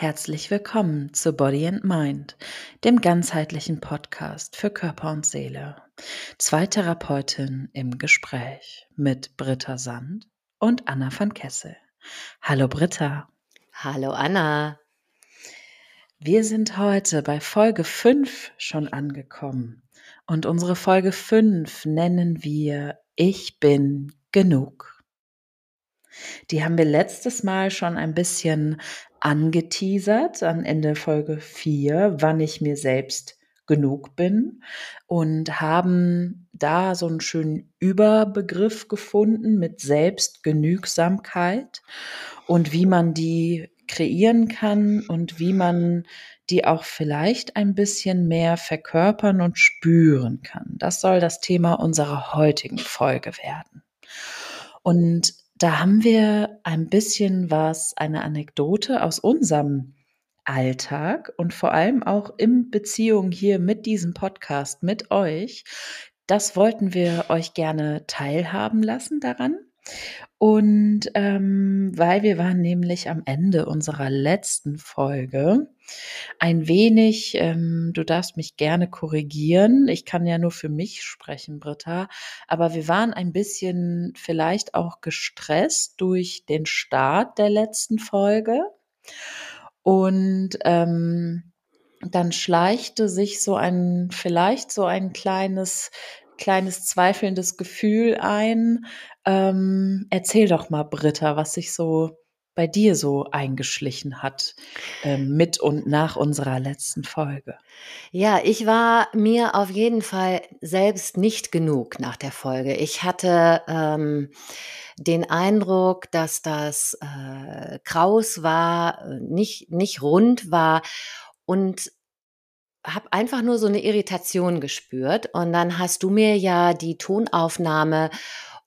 Herzlich willkommen zu Body and Mind, dem ganzheitlichen Podcast für Körper und Seele. Zwei Therapeutinnen im Gespräch mit Britta Sand und Anna van Kessel. Hallo Britta. Hallo Anna. Wir sind heute bei Folge 5 schon angekommen und unsere Folge 5 nennen wir Ich bin genug. Die haben wir letztes Mal schon ein bisschen angeteasert, am Ende Folge 4, wann ich mir selbst genug bin und haben da so einen schönen Überbegriff gefunden mit Selbstgenügsamkeit und wie man die kreieren kann und wie man die auch vielleicht ein bisschen mehr verkörpern und spüren kann. Das soll das Thema unserer heutigen Folge werden. Und da haben wir ein bisschen was, eine Anekdote aus unserem Alltag und vor allem auch in Beziehung hier mit diesem Podcast, mit euch. Das wollten wir euch gerne teilhaben lassen daran. Und ähm, weil wir waren nämlich am Ende unserer letzten Folge ein wenig, ähm, du darfst mich gerne korrigieren, ich kann ja nur für mich sprechen, Britta, aber wir waren ein bisschen vielleicht auch gestresst durch den Start der letzten Folge. Und ähm, dann schleichte sich so ein, vielleicht so ein kleines kleines zweifelndes Gefühl ein. Ähm, erzähl doch mal, Britta, was sich so bei dir so eingeschlichen hat äh, mit und nach unserer letzten Folge. Ja, ich war mir auf jeden Fall selbst nicht genug nach der Folge. Ich hatte ähm, den Eindruck, dass das äh, kraus war, äh, nicht, nicht rund war und habe einfach nur so eine Irritation gespürt und dann hast du mir ja die Tonaufnahme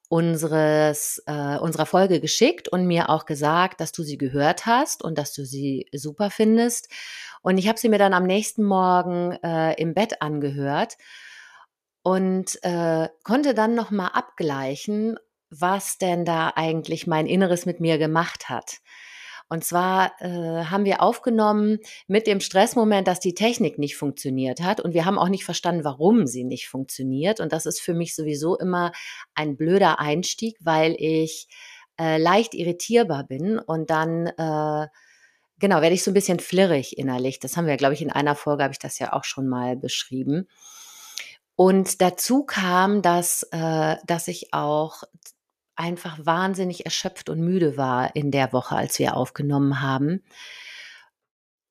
unseres äh, unserer Folge geschickt und mir auch gesagt, dass du sie gehört hast und dass du sie super findest. Und ich habe sie mir dann am nächsten Morgen äh, im Bett angehört und äh, konnte dann noch mal abgleichen, was denn da eigentlich mein Inneres mit mir gemacht hat. Und zwar äh, haben wir aufgenommen mit dem Stressmoment, dass die Technik nicht funktioniert hat. Und wir haben auch nicht verstanden, warum sie nicht funktioniert. Und das ist für mich sowieso immer ein blöder Einstieg, weil ich äh, leicht irritierbar bin und dann äh, genau werde ich so ein bisschen flirrig innerlich. Das haben wir, glaube ich, in einer Folge habe ich das ja auch schon mal beschrieben. Und dazu kam, dass, äh, dass ich auch einfach wahnsinnig erschöpft und müde war in der Woche, als wir aufgenommen haben.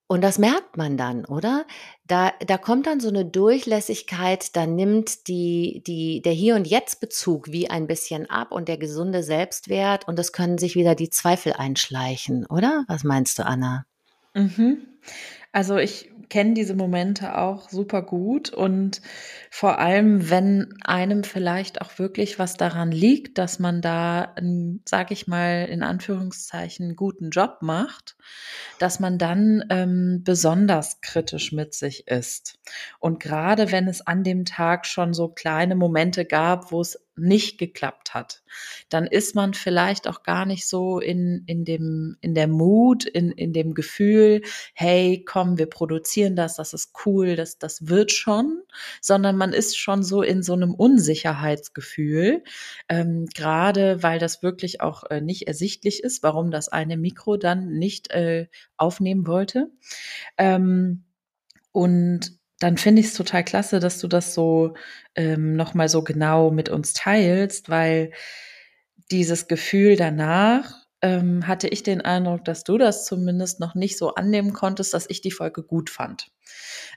Und das merkt man dann, oder? Da, da kommt dann so eine Durchlässigkeit, da nimmt die, die, der Hier- und Jetzt-Bezug wie ein bisschen ab und der gesunde Selbstwert und es können sich wieder die Zweifel einschleichen, oder? Was meinst du, Anna? Mhm. Also ich kenne diese Momente auch super gut und vor allem, wenn einem vielleicht auch wirklich was daran liegt, dass man da, sage ich mal, in Anführungszeichen guten Job macht, dass man dann ähm, besonders kritisch mit sich ist. Und gerade wenn es an dem Tag schon so kleine Momente gab, wo es nicht geklappt hat, dann ist man vielleicht auch gar nicht so in, in dem, in der Mut, in, in dem Gefühl, hey, komm, wir produzieren das, das ist cool, das, das wird schon, sondern man ist schon so in so einem Unsicherheitsgefühl, ähm, gerade weil das wirklich auch äh, nicht ersichtlich ist, warum das eine Mikro dann nicht äh, aufnehmen wollte. Ähm, und dann finde ich es total klasse, dass du das so ähm, nochmal so genau mit uns teilst, weil dieses Gefühl danach ähm, hatte ich den Eindruck, dass du das zumindest noch nicht so annehmen konntest, dass ich die Folge gut fand.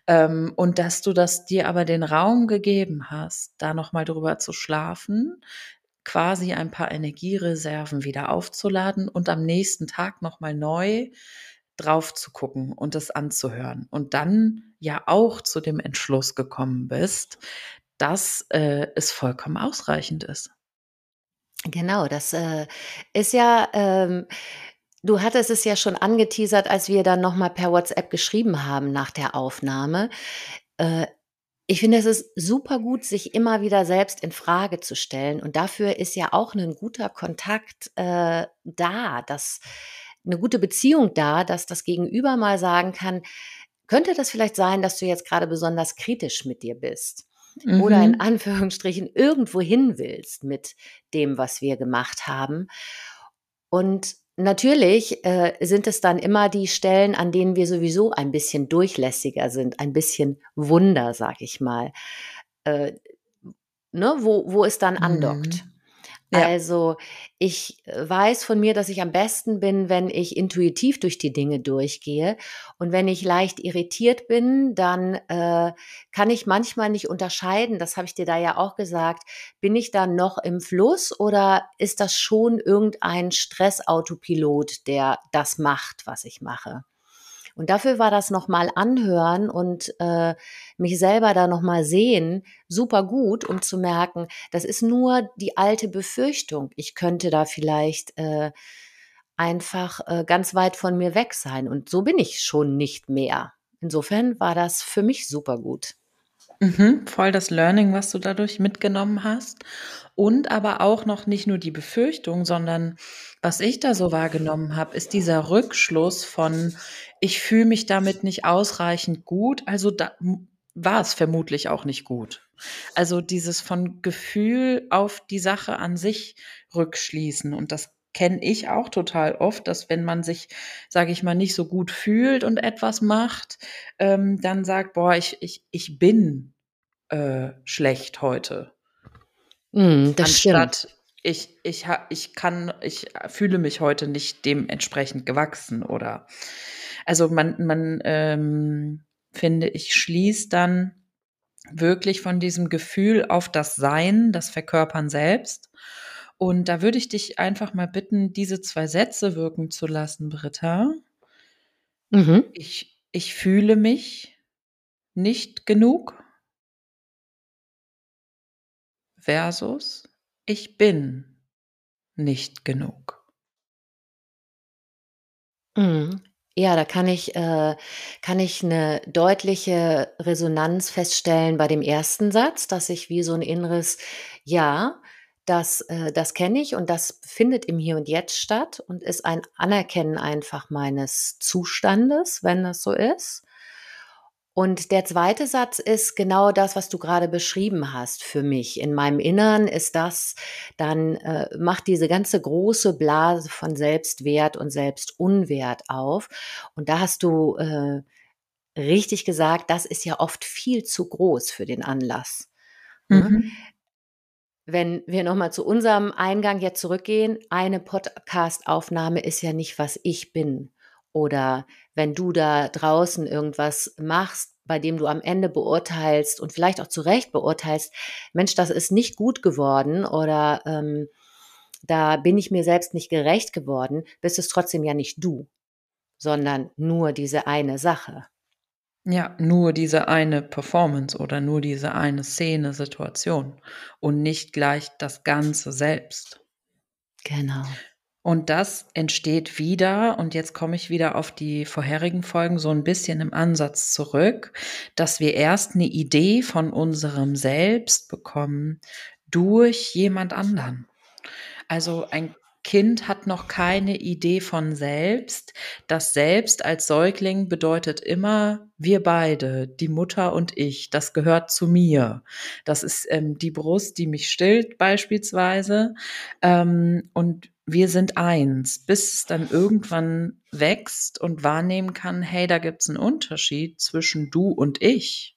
Ähm, und dass du das dir aber den Raum gegeben hast, da nochmal drüber zu schlafen, quasi ein paar Energiereserven wieder aufzuladen und am nächsten Tag nochmal neu drauf zu gucken und es anzuhören und dann ja auch zu dem Entschluss gekommen bist, dass äh, es vollkommen ausreichend ist. Genau, das äh, ist ja, ähm, du hattest es ja schon angeteasert, als wir dann nochmal per WhatsApp geschrieben haben nach der Aufnahme. Äh, ich finde, es ist super gut, sich immer wieder selbst in Frage zu stellen. Und dafür ist ja auch ein guter Kontakt äh, da, dass eine gute Beziehung da, dass das Gegenüber mal sagen kann, könnte das vielleicht sein, dass du jetzt gerade besonders kritisch mit dir bist? Mhm. Oder in mhm. Anführungsstrichen irgendwo hin willst mit dem, was wir gemacht haben. Und natürlich äh, sind es dann immer die Stellen, an denen wir sowieso ein bisschen durchlässiger sind, ein bisschen Wunder, sag ich mal, äh, ne, wo, wo es dann andockt. Mhm. Ja. Also ich äh, weiß von mir, dass ich am besten bin, wenn ich intuitiv durch die Dinge durchgehe. Und wenn ich leicht irritiert bin, dann äh, kann ich manchmal nicht unterscheiden, das habe ich dir da ja auch gesagt, bin ich da noch im Fluss oder ist das schon irgendein Stressautopilot, der das macht, was ich mache? Und dafür war das nochmal anhören und äh, mich selber da nochmal sehen super gut, um zu merken, das ist nur die alte Befürchtung. Ich könnte da vielleicht äh, einfach äh, ganz weit von mir weg sein. Und so bin ich schon nicht mehr. Insofern war das für mich super gut. Mhm, voll das Learning, was du dadurch mitgenommen hast. Und aber auch noch nicht nur die Befürchtung, sondern was ich da so wahrgenommen habe, ist dieser Rückschluss von, ich fühle mich damit nicht ausreichend gut, also da war es vermutlich auch nicht gut. Also dieses von Gefühl auf die Sache an sich rückschließen. Und das kenne ich auch total oft, dass wenn man sich, sage ich mal, nicht so gut fühlt und etwas macht, ähm, dann sagt, boah, ich, ich, ich bin äh, schlecht heute. Mm, das Anstatt, stimmt. Ich, ich, ich kann, ich fühle mich heute nicht dementsprechend gewachsen oder also man, man ähm, finde ich, schließt dann wirklich von diesem Gefühl auf das Sein, das Verkörpern selbst. Und da würde ich dich einfach mal bitten, diese zwei Sätze wirken zu lassen, Britta. Mhm. Ich, ich fühle mich nicht genug versus ich bin nicht genug. Mhm. Ja, da kann ich äh, kann ich eine deutliche Resonanz feststellen bei dem ersten Satz, dass ich wie so ein inneres Ja, das äh, das kenne ich und das findet im Hier und Jetzt statt und ist ein Anerkennen einfach meines Zustandes, wenn das so ist. Und der zweite Satz ist genau das, was du gerade beschrieben hast für mich. In meinem Innern ist das, dann äh, macht diese ganze große Blase von Selbstwert und Selbstunwert auf. Und da hast du äh, richtig gesagt, das ist ja oft viel zu groß für den Anlass. Ne? Mhm. Wenn wir nochmal zu unserem Eingang jetzt zurückgehen, eine Podcast-Aufnahme ist ja nicht, was ich bin, oder wenn du da draußen irgendwas machst, bei dem du am Ende beurteilst und vielleicht auch zu Recht beurteilst, Mensch, das ist nicht gut geworden oder ähm, da bin ich mir selbst nicht gerecht geworden, bist es trotzdem ja nicht du, sondern nur diese eine Sache. Ja, nur diese eine Performance oder nur diese eine Szene, Situation und nicht gleich das Ganze selbst. Genau. Und das entsteht wieder, und jetzt komme ich wieder auf die vorherigen Folgen so ein bisschen im Ansatz zurück, dass wir erst eine Idee von unserem Selbst bekommen durch jemand anderen. Also ein Kind hat noch keine Idee von selbst. Das Selbst als Säugling bedeutet immer wir beide, die Mutter und ich. Das gehört zu mir. Das ist ähm, die Brust, die mich stillt beispielsweise. Ähm, und wir sind eins, bis es dann irgendwann wächst und wahrnehmen kann, hey, da gibt es einen Unterschied zwischen du und ich.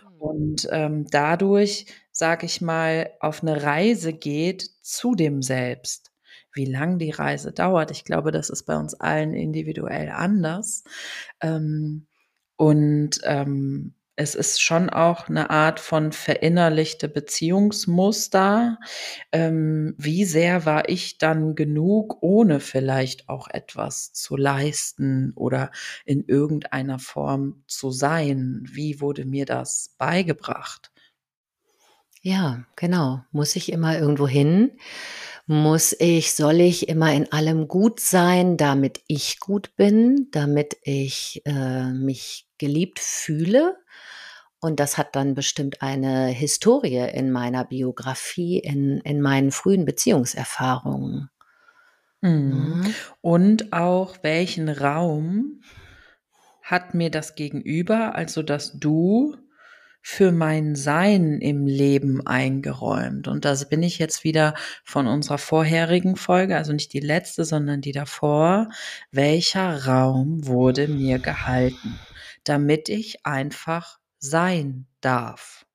Hm. Und ähm, dadurch, sag ich mal, auf eine Reise geht zu dem Selbst. Wie lang die Reise dauert, ich glaube, das ist bei uns allen individuell anders. Ähm, und ähm, es ist schon auch eine Art von verinnerlichte Beziehungsmuster. Ähm, wie sehr war ich dann genug, ohne vielleicht auch etwas zu leisten oder in irgendeiner Form zu sein? Wie wurde mir das beigebracht? Ja, genau. Muss ich immer irgendwo hin? Muss ich, soll ich immer in allem gut sein, damit ich gut bin, damit ich äh, mich geliebt fühle? Und das hat dann bestimmt eine Historie in meiner Biografie, in, in meinen frühen Beziehungserfahrungen. Mhm. mhm. Und auch welchen Raum hat mir das Gegenüber, also das Du, für mein Sein im Leben eingeräumt. Und das bin ich jetzt wieder von unserer vorherigen Folge, also nicht die letzte, sondern die davor. Welcher Raum wurde mir gehalten, damit ich einfach sein darf?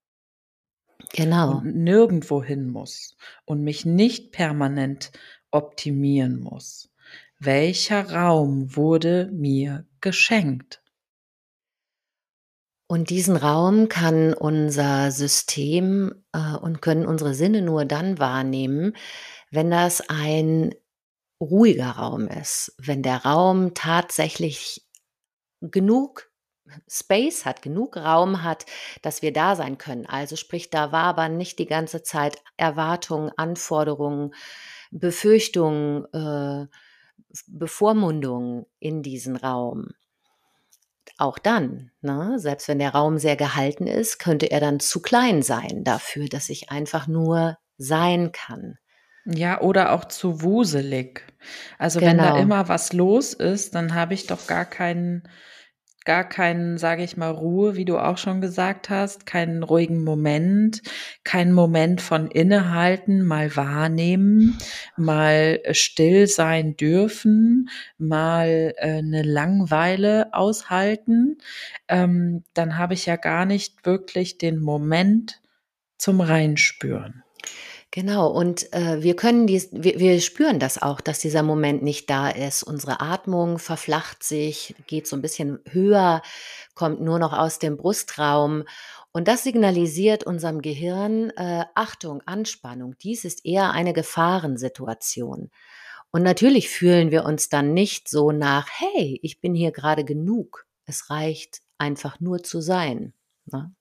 Genau. Und nirgendwo hin muss und mich nicht permanent optimieren muss. Welcher Raum wurde mir geschenkt? Und diesen Raum kann unser System äh, und können unsere Sinne nur dann wahrnehmen, wenn das ein ruhiger Raum ist, wenn der Raum tatsächlich genug Space hat, genug Raum hat, dass wir da sein können. Also sprich, da wabern nicht die ganze Zeit Erwartungen, Anforderungen, Befürchtungen, äh, Bevormundungen in diesen Raum. Auch dann, ne, selbst wenn der Raum sehr gehalten ist, könnte er dann zu klein sein dafür, dass ich einfach nur sein kann. Ja, oder auch zu wuselig. Also genau. wenn da genau. immer was los ist, dann habe ich doch gar keinen gar keinen, sage ich mal, Ruhe, wie du auch schon gesagt hast, keinen ruhigen Moment, keinen Moment von innehalten, mal wahrnehmen, mal äh, still sein dürfen, mal äh, eine Langweile aushalten, ähm, dann habe ich ja gar nicht wirklich den Moment zum Reinspüren. Genau, und äh, wir können dies, wir, wir spüren das auch, dass dieser Moment nicht da ist. Unsere Atmung verflacht sich, geht so ein bisschen höher, kommt nur noch aus dem Brustraum. Und das signalisiert unserem Gehirn, äh, Achtung, Anspannung, dies ist eher eine Gefahrensituation. Und natürlich fühlen wir uns dann nicht so nach, hey, ich bin hier gerade genug. Es reicht einfach nur zu sein. Ne?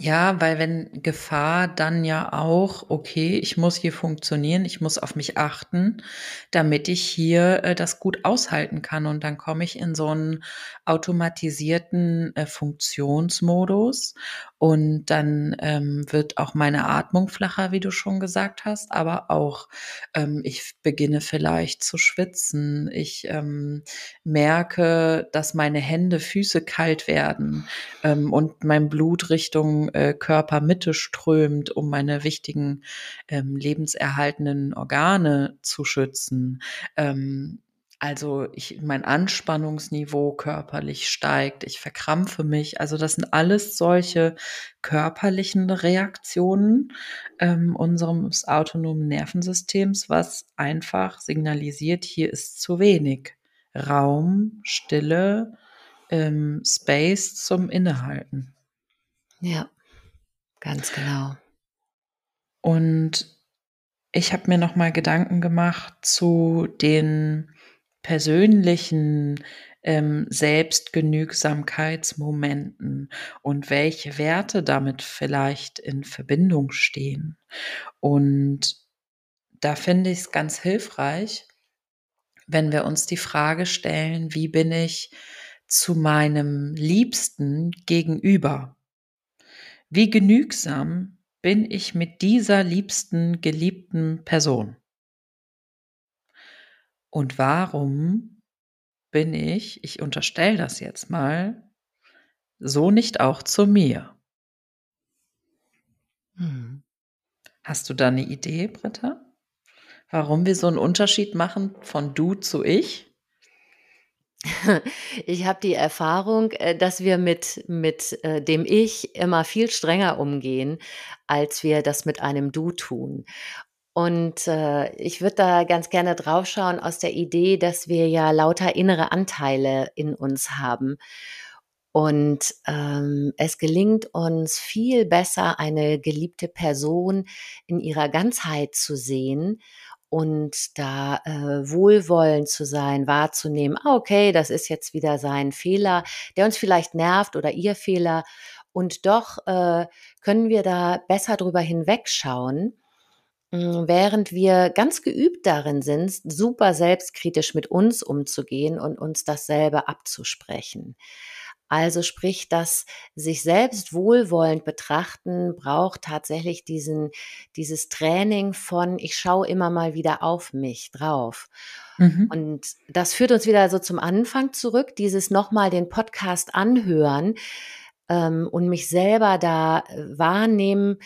Ja, weil wenn Gefahr dann ja auch, okay, ich muss hier funktionieren, ich muss auf mich achten, damit ich hier äh, das gut aushalten kann. Und dann komme ich in so einen automatisierten äh, Funktionsmodus und dann ähm, wird auch meine Atmung flacher, wie du schon gesagt hast, aber auch ähm, ich beginne vielleicht zu schwitzen. Ich ähm, merke, dass meine Hände, Füße kalt werden ähm, und mein Blut Richtung äh, Körpermitte strömt, um meine wichtigen ähm, lebenserhaltenden Organe zu schützen. Ähm, also ich, mein Anspannungsniveau körperlich steigt, ich verkrampfe mich. Also das sind alles solche körperlichen Reaktionen ähm, unseres autonomen Nervensystems, was einfach signalisiert, hier ist zu wenig Raum, Stille, ähm, Space zum Innehalten. Ja, ganz genau. Und ich habe mir noch mal Gedanken gemacht zu den persönlichen ähm, Selbstgenügsamkeitsmomenten und welche Werte damit vielleicht in Verbindung stehen. Und da finde ich es ganz hilfreich, wenn wir uns die Frage stellen, wie bin ich zu meinem Liebsten gegenüber? Wie genügsam bin ich mit dieser liebsten, geliebten Person? Und warum bin ich, ich unterstelle das jetzt mal, so nicht auch zu mir? Hm. Hast du da eine Idee, Britta? Warum wir so einen Unterschied machen von du zu ich? Ich habe die Erfahrung, äh, dass wir mit, mit äh, dem Ich immer viel strenger umgehen, als wir das mit einem Du tun. Und äh, ich würde da ganz gerne draufschauen aus der Idee, dass wir ja lauter innere Anteile in uns haben. Und ähm, es gelingt uns viel besser, eine geliebte Person in ihrer Ganzheit zu sehen und da äh, wohlwollend zu sein, wahrzunehmen, ah, okay, das ist jetzt wieder sein Fehler, der uns vielleicht nervt oder ihr Fehler. Und doch äh, können wir da besser drüber hinwegschauen während wir ganz geübt darin sind, super selbstkritisch mit uns umzugehen und uns dasselbe abzusprechen. Also sprich, das sich selbst wohlwollend betrachten braucht tatsächlich diesen, dieses Training von, ich schaue immer mal wieder auf mich drauf. Mhm. Und das führt uns wieder so zum Anfang zurück, dieses nochmal den Podcast anhören ähm, und mich selber da äh, wahrnehmen,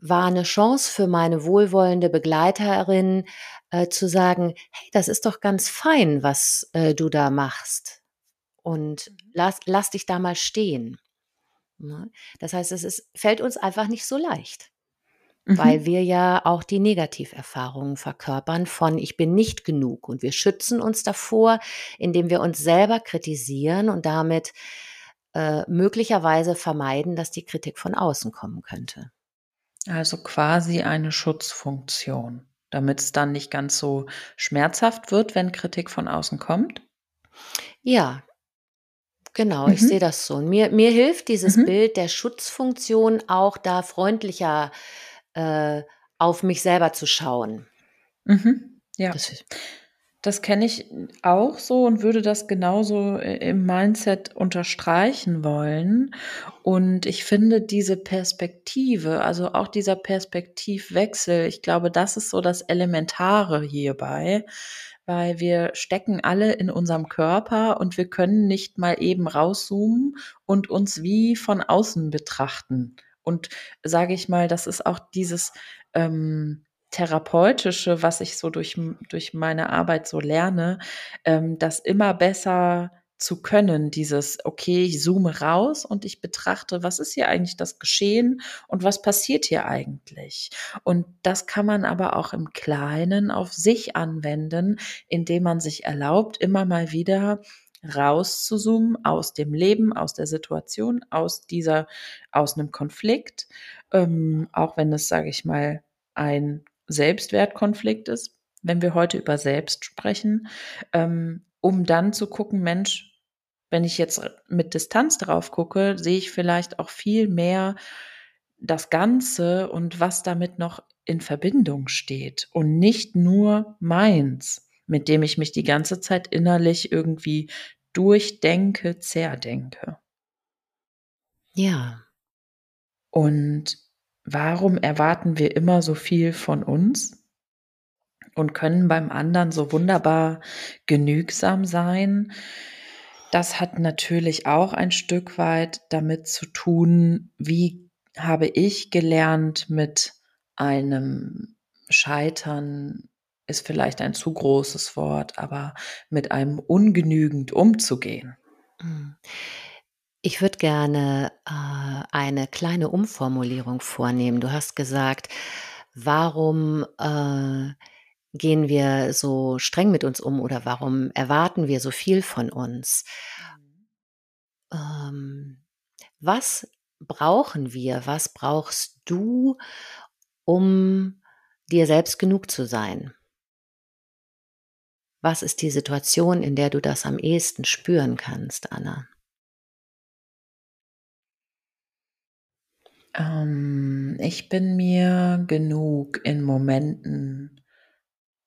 war eine Chance für meine wohlwollende Begleiterin äh, zu sagen, hey, das ist doch ganz fein, was äh, du da machst. Und Mhm. lass, lass dich da mal stehen. Ne? Das heißt, es ist, fällt uns einfach nicht so leicht, weil Mhm. wir ja auch die Negativerfahrungen verkörpern von ich bin nicht genug. Und wir schützen uns davor, indem wir uns selber kritisieren und damit äh, möglicherweise vermeiden, dass die Kritik von außen kommen könnte. Also quasi eine Schutzfunktion, damit es dann nicht ganz so schmerzhaft wird, wenn Kritik von außen kommt? Ja, genau, ich sehe Mhm. das so. Und mir, mir hilft dieses Mhm. Bild der Schutzfunktion auch da freundlicher äh, auf mich selber zu schauen. Mhm. Ja. Das, Das kenne ich auch so und würde das genauso äh, im Mindset unterstreichen wollen. Und ich finde diese Perspektive, also auch dieser Perspektivwechsel, ich glaube, das ist so das Elementare hierbei, weil wir stecken alle in unserem Körper und wir können nicht mal eben rauszoomen und uns wie von außen betrachten. Und sage ich mal, das ist auch dieses ähm, therapeutische, was ich so durch, durch meine Arbeit so lerne, ähm, das immer besser zu können, dieses, okay, ich zoome raus und ich betrachte, was ist hier eigentlich das Geschehen und was passiert hier eigentlich. Und das kann man aber auch im Kleinen auf sich anwenden, indem man sich erlaubt, immer mal wieder rauszuzoomen aus dem Leben, aus der Situation, aus dieser, aus einem Konflikt, ähm, auch wenn es, sage ich mal, ein Selbstwertkonflikt ist, wenn wir heute über Selbst sprechen, ähm, um dann zu gucken, Mensch, wenn ich jetzt mit Distanz drauf gucke, sehe ich vielleicht auch viel mehr das Ganze und was damit noch in Verbindung steht und nicht nur meins, mit dem ich mich die ganze Zeit innerlich irgendwie durchdenke, zerdenke. ja, Und warum erwarten wir immer so viel von uns und können beim anderen so wunderbar genügsam sein? Das hat natürlich auch ein Stück weit damit zu tun, wie habe ich gelernt, mit einem Scheitern ist vielleicht ein zu großes Wort, aber mit einem ungenügend umzugehen. Mm. Ich würde gerne äh, eine kleine Umformulierung vornehmen. Du hast gesagt, warum äh, gehen wir so streng mit uns um oder warum erwarten wir so viel von uns? Ähm, was brauchen wir? Was brauchst du, um dir selbst genug zu sein? Was ist die Situation, in der du das am ehesten spüren kannst, Anna? Ähm, ich bin mir genug in Momenten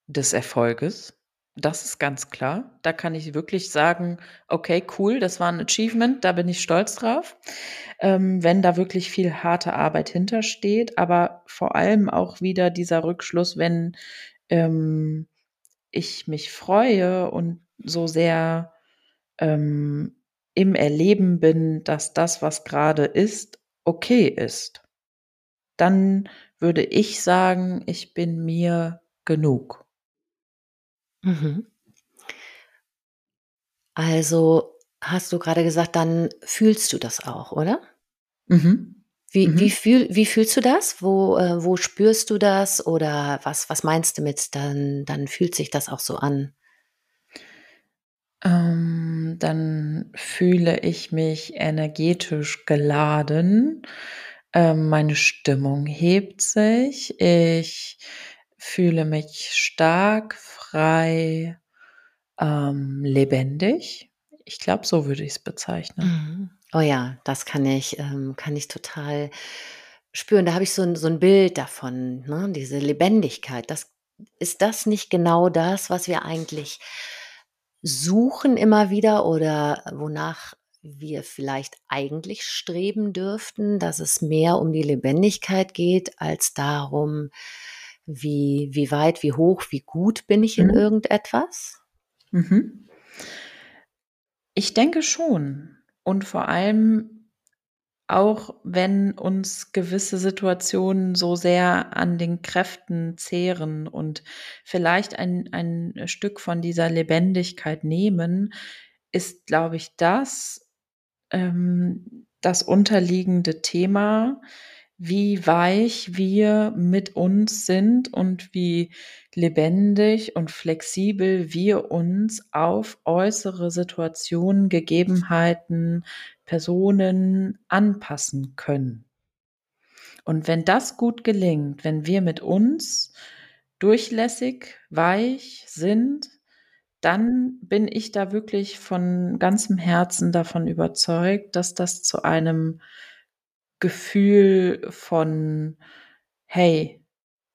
des Erfolges. Das ist ganz klar. Da kann ich wirklich sagen, okay, cool, das war ein Achievement, da bin ich stolz drauf. Ähm, wenn da wirklich viel harte Arbeit hintersteht, aber vor allem auch wieder dieser Rückschluss, wenn ähm, ich mich freue und so sehr ähm, im Erleben bin, dass das, was gerade ist, okay ist, dann würde ich sagen, ich bin mir genug. Mhm. Also hast du gerade gesagt, dann fühlst du das auch, oder? Mhm. Wie, wie, Mhm. fühl, wie fühlst du das? Wo, äh, wo spürst du das? Oder was, was meinst du mit, dann, dann fühlt sich das auch so an? Ähm, dann fühle ich mich energetisch geladen. Ähm, meine Stimmung hebt sich. Ich fühle mich stark, frei, ähm, lebendig. Ich glaube, so würde ich es bezeichnen. Mhm. Oh ja, das kann ich, ähm, kann ich total spüren. Da habe ich so ein, so ein Bild davon, ne? diese Lebendigkeit. Das, ist das nicht genau das, was wir eigentlich suchen immer wieder oder wonach wir vielleicht eigentlich streben dürften, dass es mehr um die Lebendigkeit geht, als darum, wie, wie weit, wie hoch, wie gut bin ich in Mhm. irgendetwas? Mhm. Ich denke schon. Und vor allem auch, wenn uns gewisse Situationen so sehr an den Kräften zehren und vielleicht ein ein Stück von dieser Lebendigkeit nehmen, ist, glaube ich, das, ähm, das unterliegende Thema, wie weich wir mit uns sind und wie lebendig und flexibel wir uns auf äußere Situationen, Gegebenheiten, Personen anpassen können. Und wenn das gut gelingt, wenn wir mit uns durchlässig, weich sind, dann bin ich da wirklich von ganzem Herzen davon überzeugt, dass das zu einem Gefühl von: „Hey,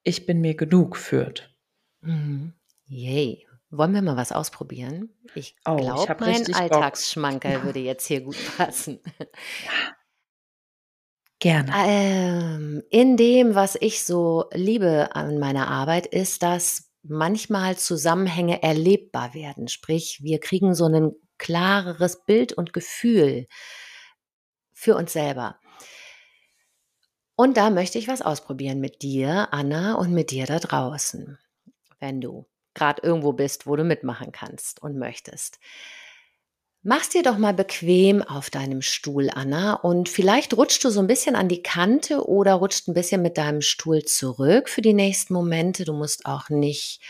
ich bin mir genug“ führt. Mhm. Yay. Wollen wir mal was ausprobieren? Ich Oh, glaube, mein Bock. Alltagsschmankerl würde jetzt hier gut passen. Gerne. Ähm, in dem, was ich so liebe an meiner Arbeit, ist, dass manchmal Zusammenhänge erlebbar werden. Sprich, wir kriegen so 'nen klareres Bild und Gefühl für uns selber. Und da möchte ich was ausprobieren mit dir, Anna, und mit dir da draußen, wenn du grad irgendwo bist, wo du mitmachen kannst und möchtest. Mach's dir doch mal bequem auf deinem Stuhl, Anna, und vielleicht rutschst du so 'n bisschen an die Kante oder rutscht 'n bisschen mit deinem Stuhl zurück für die nächsten Momente. Du musst auch nicht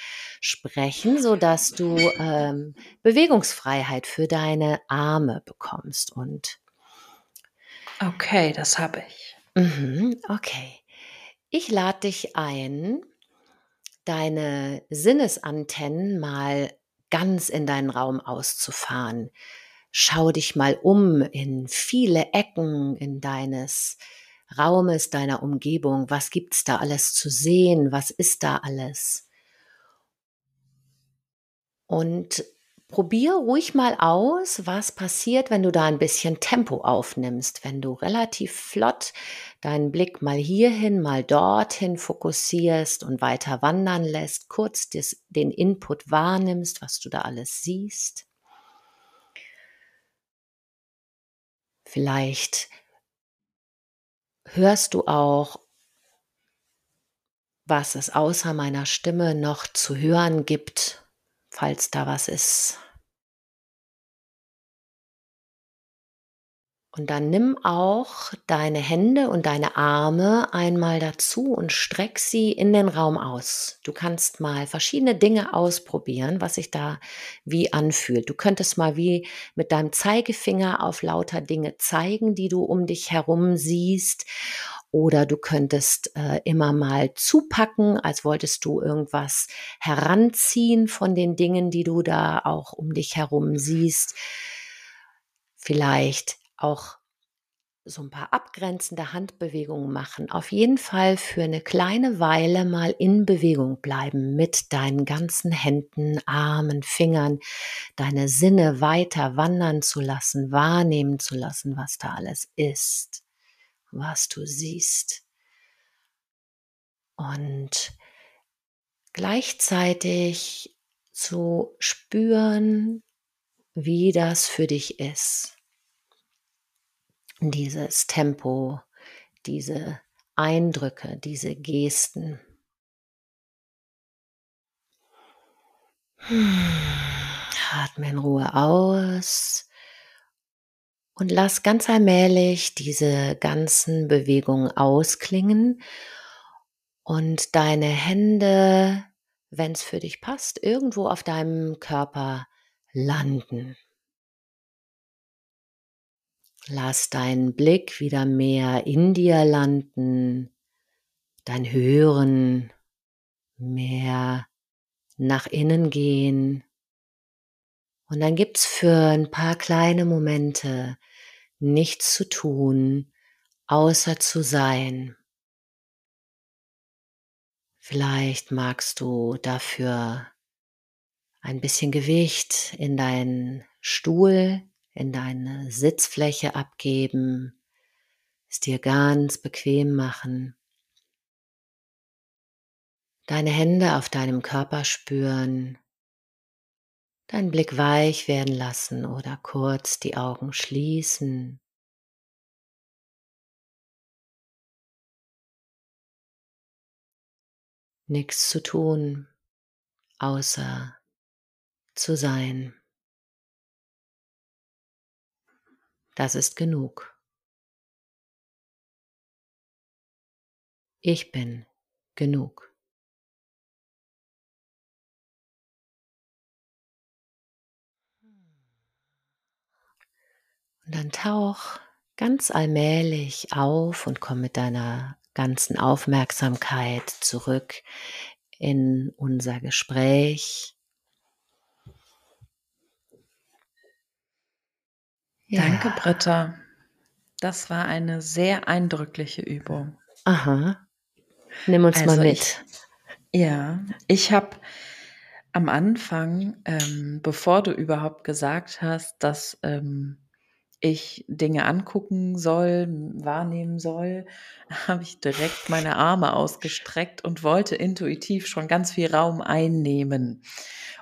sprechen, sodass du, ähm, Bewegungsfreiheit für deine Arme bekommst und Okay, das habe ich. Mhm, okay. Ich lade dich ein, deine Sinnesantennen mal ganz in deinen Raum auszufahren. Schau dich mal um in viele Ecken in deines Raumes, deiner Umgebung. Was gibt's da alles zu sehen? Was ist da alles? Und probier ruhig mal aus, was passiert, wenn du da 'n bisschen Tempo aufnimmst, wenn du relativ flott deinen Blick mal hierhin, mal dorthin fokussierst und weiter wandern lässt, kurz des den Input wahrnimmst, was du da alles siehst. Vielleicht hörst du auch was es außer meiner Stimme noch zu hören gibt, falls da was ist. Und dann nimm auch deine Hände und deine Arme einmal dazu und streck sie in den Raum aus. Du kannst mal verschiedene Dinge ausprobieren, was sich da wie anfühlt. Du könntest mal wie mit deinem Zeigefinger auf lauter Dinge zeigen, die du um dich herum siehst. Oder du könntest, äh, immer mal zupacken, als wolltest du irgendwas heranziehen von den Dingen, die du da auch um dich herum siehst. Vielleicht auch so 'n paar abgrenzende Handbewegungen machen. Auf jeden Fall für 'ne kleine Weile mal in Bewegung bleiben mit deinen ganzen Händen, Armen, Fingern, deine Sinne weiter wandern zu lassen, wahrnehmen zu lassen, was da alles ist, was du siehst. Und gleichzeitig zu spüren, wie das für dich ist. Dieses Tempo, diese Eindrücke, diese Gesten. Atme in Ruhe aus und lass ganz allmählich diese ganzen Bewegungen ausklingen und deine Hände, wenn's für dich passt, irgendwo auf deinem Körper landen. Lass deinen Blick wieder mehr in dir landen, dein Hören mehr nach innen gehen. Und dann gibt's für 'n paar kleine Momente nichts zu tun, außer zu sein. Vielleicht magst du dafür ein bisschen Gewicht in deinen Stuhl in deine Sitzfläche abgeben, es dir ganz bequem machen, deine Hände auf deinem Körper spüren, deinen Blick weich werden lassen oder kurz die Augen schließen. Nichts zu tun, außer zu sein. Das ist genug. Ich bin genug. Und dann tauch ganz allmählich auf und komm mit deiner ganzen Aufmerksamkeit zurück in unser Gespräch. Ja. Danke, Britta. Das war eine sehr eindrückliche Übung. Aha. Nimm uns also mal mit. Ich, ja, ich habe am Anfang, ähm, bevor du überhaupt gesagt hast, dass ähm, ich Dinge angucken soll, wahrnehmen soll, habe ich direkt meine Arme ausgestreckt und wollte intuitiv schon ganz viel Raum einnehmen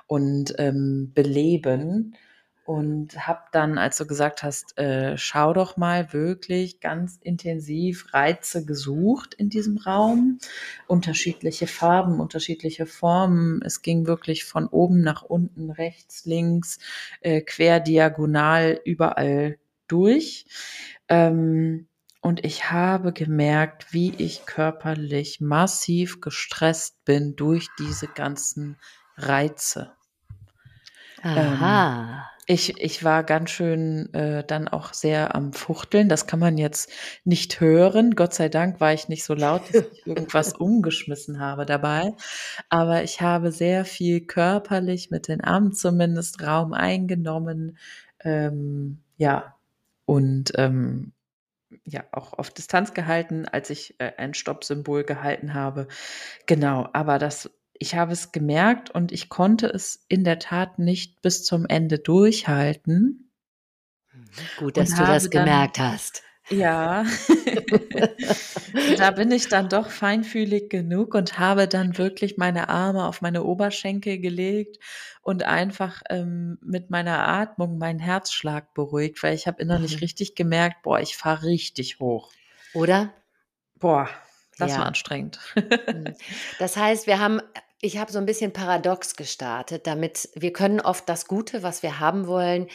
und ähm, beleben und habe dann, als du gesagt hast, äh, schau doch mal wirklich ganz intensiv Reize gesucht in diesem Raum, unterschiedliche Farben, unterschiedliche Formen. Es ging wirklich von oben nach unten, rechts, links, äh, quer, diagonal, überall durch. Ähm, und ich habe gemerkt, wie ich körperlich massiv gestresst bin durch diese ganzen Reize. Aha. Ähm, ich, ich war ganz schön äh, dann auch sehr am Fuchteln. Das kann man jetzt nicht hören. Gott sei Dank war ich nicht so laut, dass ich irgendwas umgeschmissen habe dabei. Aber ich habe sehr viel körperlich mit den Armen zumindest Raum eingenommen. Ähm, ja, und ähm, ja auch auf Distanz gehalten, als ich äh, ein Stoppsymbol gehalten habe. Genau, aber das ich habe es gemerkt und ich konnte es in der Tat nicht bis zum Ende durchhalten. Mhm, gut, dass du das gemerkt dann, hast. Ja, da bin ich dann doch feinfühlig genug und habe dann wirklich meine Arme auf meine Oberschenkel gelegt und einfach ähm, mit meiner Atmung meinen Herzschlag beruhigt, weil ich habe innerlich mhm. richtig gemerkt, boah, ich fahre richtig hoch. Oder? Boah, das ja. war anstrengend. Mhm. Das heißt, wir haben ich habe so ein bisschen paradox gestartet, damit wir können oft das Gute, was wir haben wollen,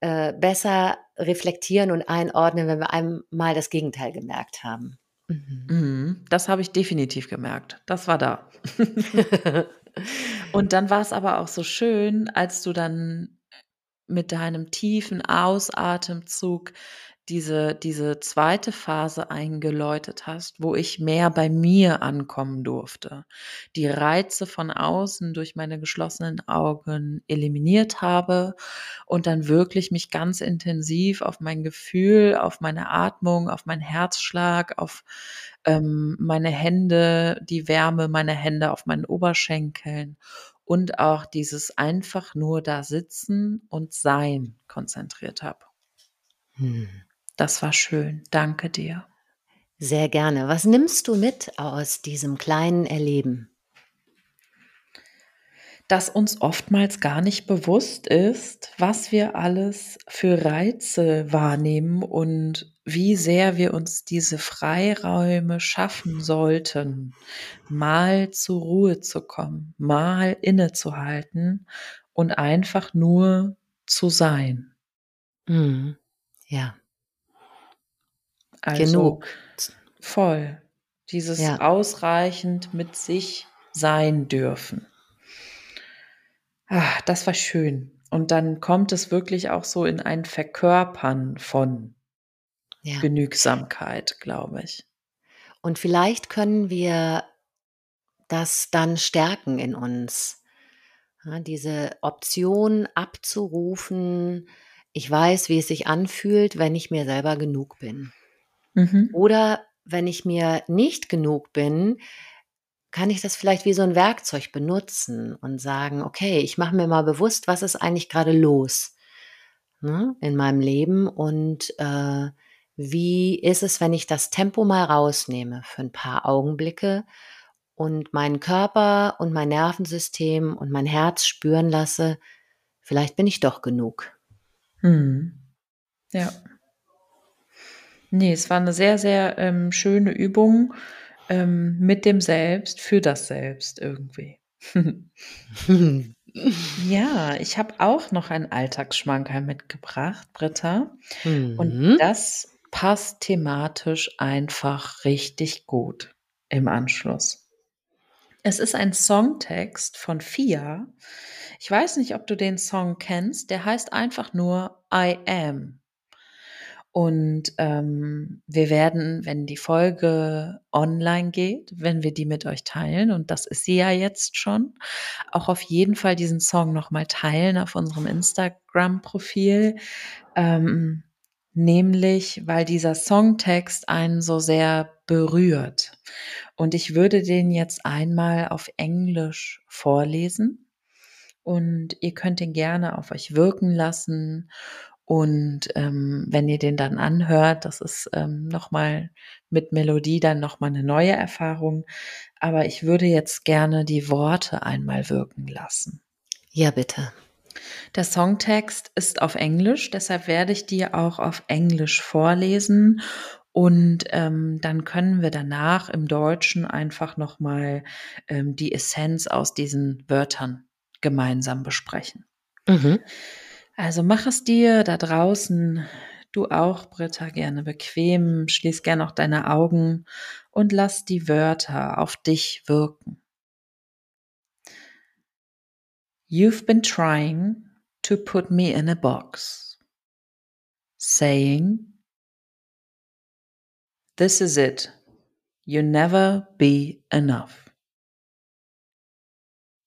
äh, besser reflektieren und einordnen, wenn wir einmal das Gegenteil gemerkt haben. Mhm. Mhm. Das habe ich definitiv gemerkt. Das war da. und dann war es aber auch so schön, als du dann mit deinem tiefen Ausatemzug diese, diese zweite Phase eingeläutet hast, wo ich mehr bei mir ankommen durfte, die Reize von außen durch meine geschlossenen Augen eliminiert habe und dann wirklich mich ganz intensiv auf mein Gefühl, auf meine Atmung, auf meinen Herzschlag, auf ähm, meine Hände, die Wärme meiner Hände auf meinen Oberschenkeln und auch dieses einfach nur da sitzen und sein konzentriert habe. Hm. Das war schön. Danke dir. Sehr gerne. Was nimmst du mit aus diesem kleinen Erleben? Dass uns oftmals gar nicht bewusst ist, was wir alles für Reize wahrnehmen und wie sehr wir uns diese Freiräume schaffen sollten, mal zur Ruhe zu kommen, mal innezuhalten und einfach nur zu sein. Mhm. Ja. Also Genug. voll. Dieses ja. ausreichend mit sich sein dürfen. Ah, das war schön. Und dann kommt es wirklich auch so in ein Verkörpern von ja. Genügsamkeit, glaube ich. Und vielleicht können wir das dann stärken in uns. Ja, diese Option abzurufen, ich weiß, wie es sich anfühlt, wenn ich mir selber genug bin. Mhm. Oder wenn ich mir nicht genug bin, kann ich das vielleicht wie so ein Werkzeug benutzen und sagen, okay, ich mache mir mal bewusst, was ist eigentlich gerade los? ne, in meinem Leben und äh, wie ist es, wenn ich das Tempo mal rausnehme für ein paar Augenblicke und meinen Körper und mein Nervensystem und mein Herz spüren lasse, vielleicht bin ich doch genug. Hm. Ja. Nee, es war eine sehr, sehr ähm, schöne Übung ähm, mit dem Selbst für das Selbst irgendwie. ja, ich habe auch noch ein Alltagsschmankerl mitgebracht, Britta. Mhm. Und das passt thematisch einfach richtig gut im Anschluss. Es ist ein Songtext von Fia. Ich weiß nicht, ob du den Song kennst. Der heißt einfach nur I Am. Und ähm, wir werden, wenn die Folge online geht, wenn wir die mit euch teilen, und das ist sie ja jetzt schon, auch auf jeden Fall diesen Song nochmal teilen auf unserem Instagram-Profil. Ähm, nämlich, weil dieser Songtext einen so sehr berührt. Und ich würde den jetzt einmal auf Englisch vorlesen. Und ihr könnt ihn gerne auf euch wirken lassen und ähm, wenn ihr den dann anhört, das ist ähm, nochmal mit Melodie dann nochmal eine neue Erfahrung. Aber ich würde jetzt gerne die Worte einmal wirken lassen. Ja, bitte. Der Songtext ist auf Englisch, deshalb werde ich dir auch auf Englisch vorlesen. Und ähm, dann können wir danach im Deutschen einfach nochmal ähm, die Essenz aus diesen Wörtern gemeinsam besprechen. Mhm. Also mach es dir da draußen, du auch, Britta, gerne bequem, schließ gerne auch deine Augen und lass die Wörter auf dich wirken. You've been trying to put me in a box, saying, This is it, you never be enough.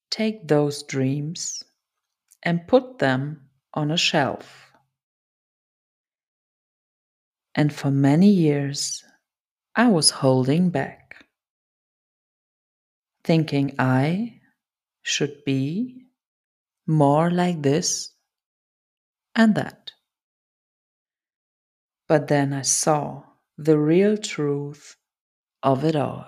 Take those dreams and put them on a shelf. And for many years, I was holding back, thinking I should be more like this and that. But then I saw the real truth of it all.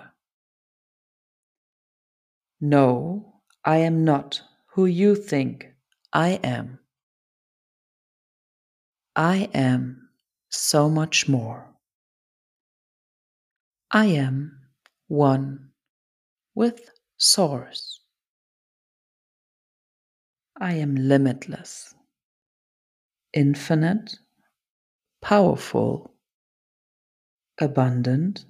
No, I am not who you think I am. I am so much more. I am one with Source. I am limitless, infinite, powerful, abundant,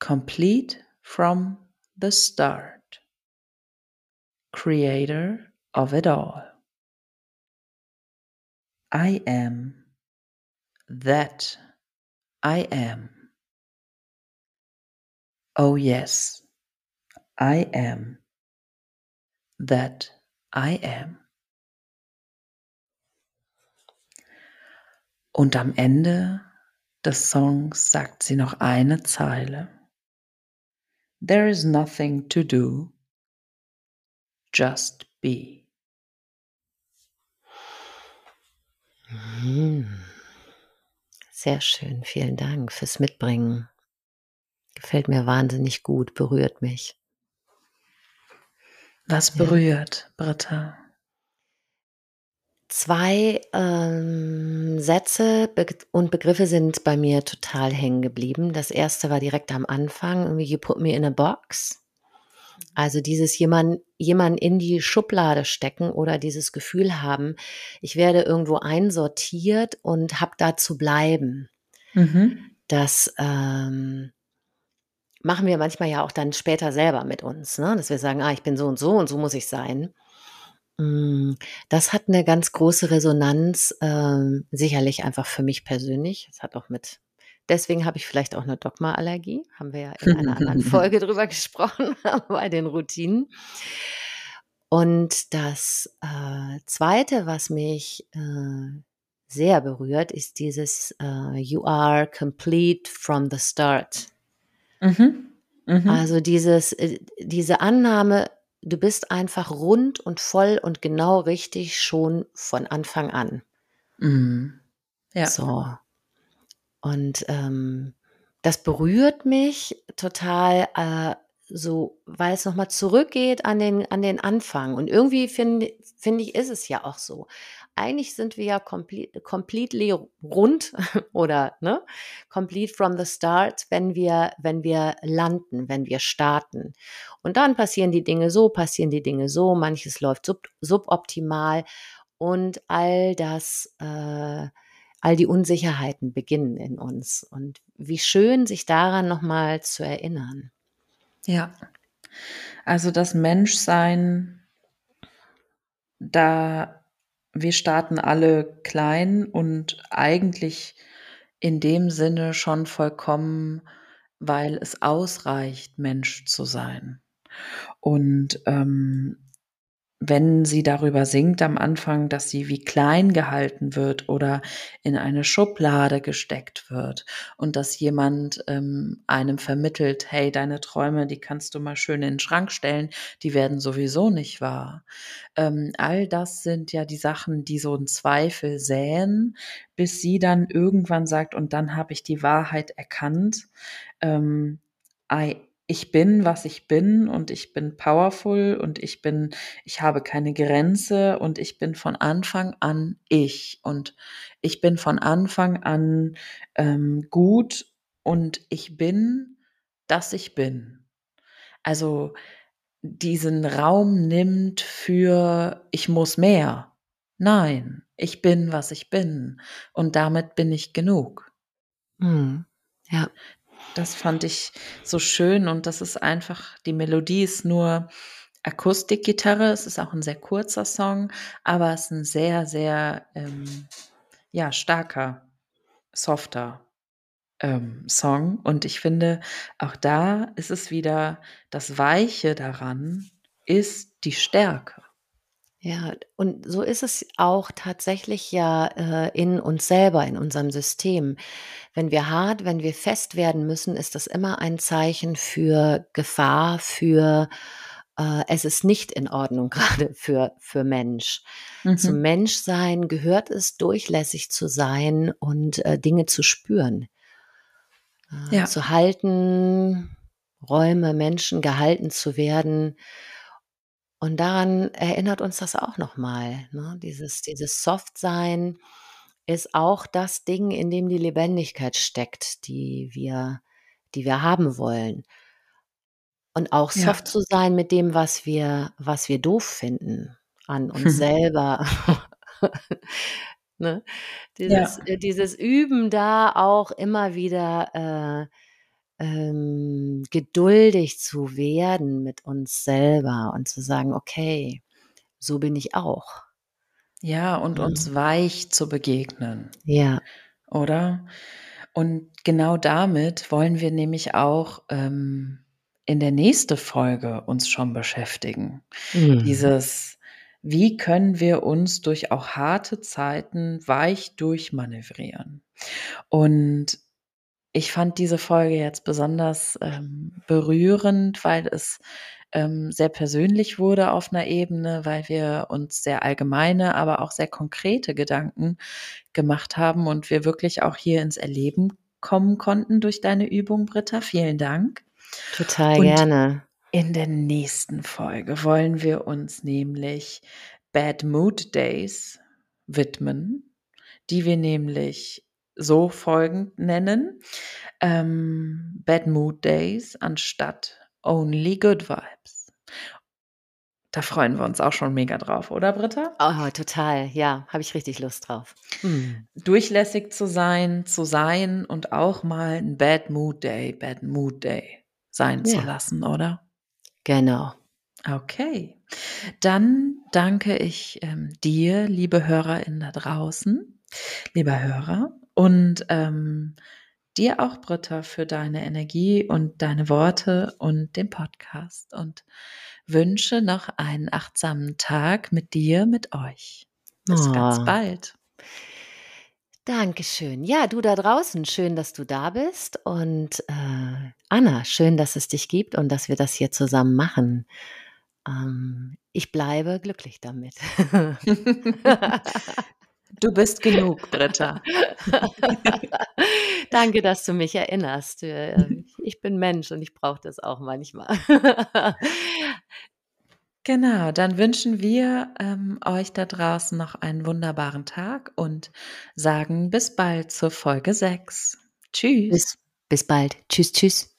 complete from the start, creator of it all. I am that I am. Oh, yes, I am that I am. Und am Ende des Songs sagt sie noch eine Zeile. There is nothing to do, just be. Sehr schön, vielen Dank fürs Mitbringen. Gefällt mir wahnsinnig gut, berührt mich. Was berührt, ja. Britta? Zwei ähm, Sätze Be und Begriffe sind bei mir total hängen geblieben. Das erste war direkt am Anfang, You put me in a box. Also dieses jemand, jemand in die Schublade stecken oder dieses Gefühl haben, ich werde irgendwo einsortiert und habe da zu bleiben. Mhm. Das ähm, machen wir manchmal ja auch dann später selber mit uns, ne? dass wir sagen, ah, ich bin so und so und so muss ich sein. Mm, das hat eine ganz große Resonanz, ähm, sicherlich einfach für mich persönlich. Das hat auch mit Deswegen habe ich vielleicht auch eine Dogma-Allergie. Haben wir ja in einer anderen Folge drüber gesprochen, bei den Routinen. Und das äh, Zweite, was mich äh, sehr berührt, ist dieses äh, You are complete from the start. Mhm. Mhm. Also dieses, äh, diese Annahme, du bist einfach rund und voll und genau richtig schon von Anfang an. Mhm. Ja. So. Und ähm, das berührt mich total, äh, so, weil es nochmal zurückgeht an den, an den Anfang. Und irgendwie finde find ich, ist es ja auch so. Eigentlich sind wir ja complete, completely rund oder ne, complete from the start, wenn wir, wenn wir landen, wenn wir starten. Und dann passieren die Dinge so, passieren die Dinge so, manches läuft sub, suboptimal und all das, äh, all die Unsicherheiten beginnen in uns. Und wie schön, sich daran nochmal zu erinnern. Ja. Also das Menschsein, da wir starten alle klein und eigentlich in dem Sinne schon vollkommen, weil es ausreicht, Mensch zu sein. Und ähm, wenn sie darüber singt am Anfang, dass sie wie klein gehalten wird oder in eine Schublade gesteckt wird und dass jemand ähm, einem vermittelt, hey, deine Träume, die kannst du mal schön in den Schrank stellen, die werden sowieso nicht wahr. Ähm, all das sind ja die Sachen, die so einen Zweifel säen, bis sie dann irgendwann sagt, und dann habe ich die Wahrheit erkannt. Ähm, I ich bin, was ich bin und ich bin powerful und ich bin, ich habe keine Grenze und ich bin von Anfang an ich und ich bin von Anfang an ähm, gut und ich bin, dass ich bin. Also diesen Raum nimmt für ich muss mehr. Nein, ich bin, was ich bin und damit bin ich genug. Hm. Ja. Das fand ich so schön und das ist einfach, die Melodie ist nur Akustikgitarre. Es ist auch ein sehr kurzer Song, aber es ist ein sehr, sehr, ähm, ja, starker, softer ähm, Song. Und ich finde, auch da ist es wieder das Weiche daran, ist die Stärke. Ja, und so ist es auch tatsächlich ja äh, in uns selber, in unserem System. Wenn wir hart, wenn wir fest werden müssen, ist das immer ein Zeichen für Gefahr, für äh, es ist nicht in Ordnung gerade für, für Mensch. Mhm. Zum Menschsein gehört es, durchlässig zu sein und äh, Dinge zu spüren. Äh, ja. Zu halten, Räume, Menschen gehalten zu werden und daran erinnert uns das auch nochmal. Ne? Dieses, dieses Softsein ist auch das Ding, in dem die Lebendigkeit steckt, die wir, die wir haben wollen. Und auch ja. soft zu sein mit dem, was wir, was wir doof finden an uns selber. ne? dieses. Äh, dieses Üben da auch immer wieder äh, ähm, geduldig zu werden mit uns selber und zu sagen, okay, so bin ich auch. Ja, und mhm. uns weich zu begegnen. Ja. Oder? Und genau damit wollen wir nämlich auch ähm, in der nächsten Folge uns schon beschäftigen. Mhm. Dieses, wie können wir uns durch auch harte Zeiten weich durchmanövrieren? Und ich fand diese Folge jetzt besonders ähm, berührend, weil es ähm, sehr persönlich wurde auf einer Ebene, weil wir uns sehr allgemeine, aber auch sehr konkrete Gedanken gemacht haben und wir wirklich auch hier ins Erleben kommen konnten durch deine Übung, Britta. Vielen Dank. Total und gerne. In der nächsten Folge wollen wir uns nämlich Bad Mood Days widmen, die wir nämlich so folgend nennen. Ähm, Bad Mood Days anstatt Only Good Vibes. Da freuen wir uns auch schon mega drauf, oder Britta? Oh, total. Ja, habe ich richtig Lust drauf. Hm. Durchlässig zu sein, zu sein und auch mal ein Bad Mood Day, Bad Mood Day sein ja. zu lassen, oder? Genau. Okay. Dann danke ich ähm, dir, liebe HörerInnen da draußen, lieber Hörer, und ähm, dir auch, Britta, für deine Energie und deine Worte und den Podcast und wünsche noch einen achtsamen Tag mit dir, mit euch. Bis oh. ganz bald. Dankeschön. Ja, du da draußen, schön, dass du da bist. Und äh, Anna, schön, dass es dich gibt und dass wir das hier zusammen machen. ähm, ich bleibe glücklich damit. Du bist genug, Britta. Danke, dass du mich erinnerst. Äh, ich bin Mensch und ich brauche das auch manchmal. Genau, dann wünschen wir, ähm, euch da draußen noch einen wunderbaren Tag und sagen bis bald zur Folge 6. Tschüss. Bis bis bald. Tschüss, tschüss.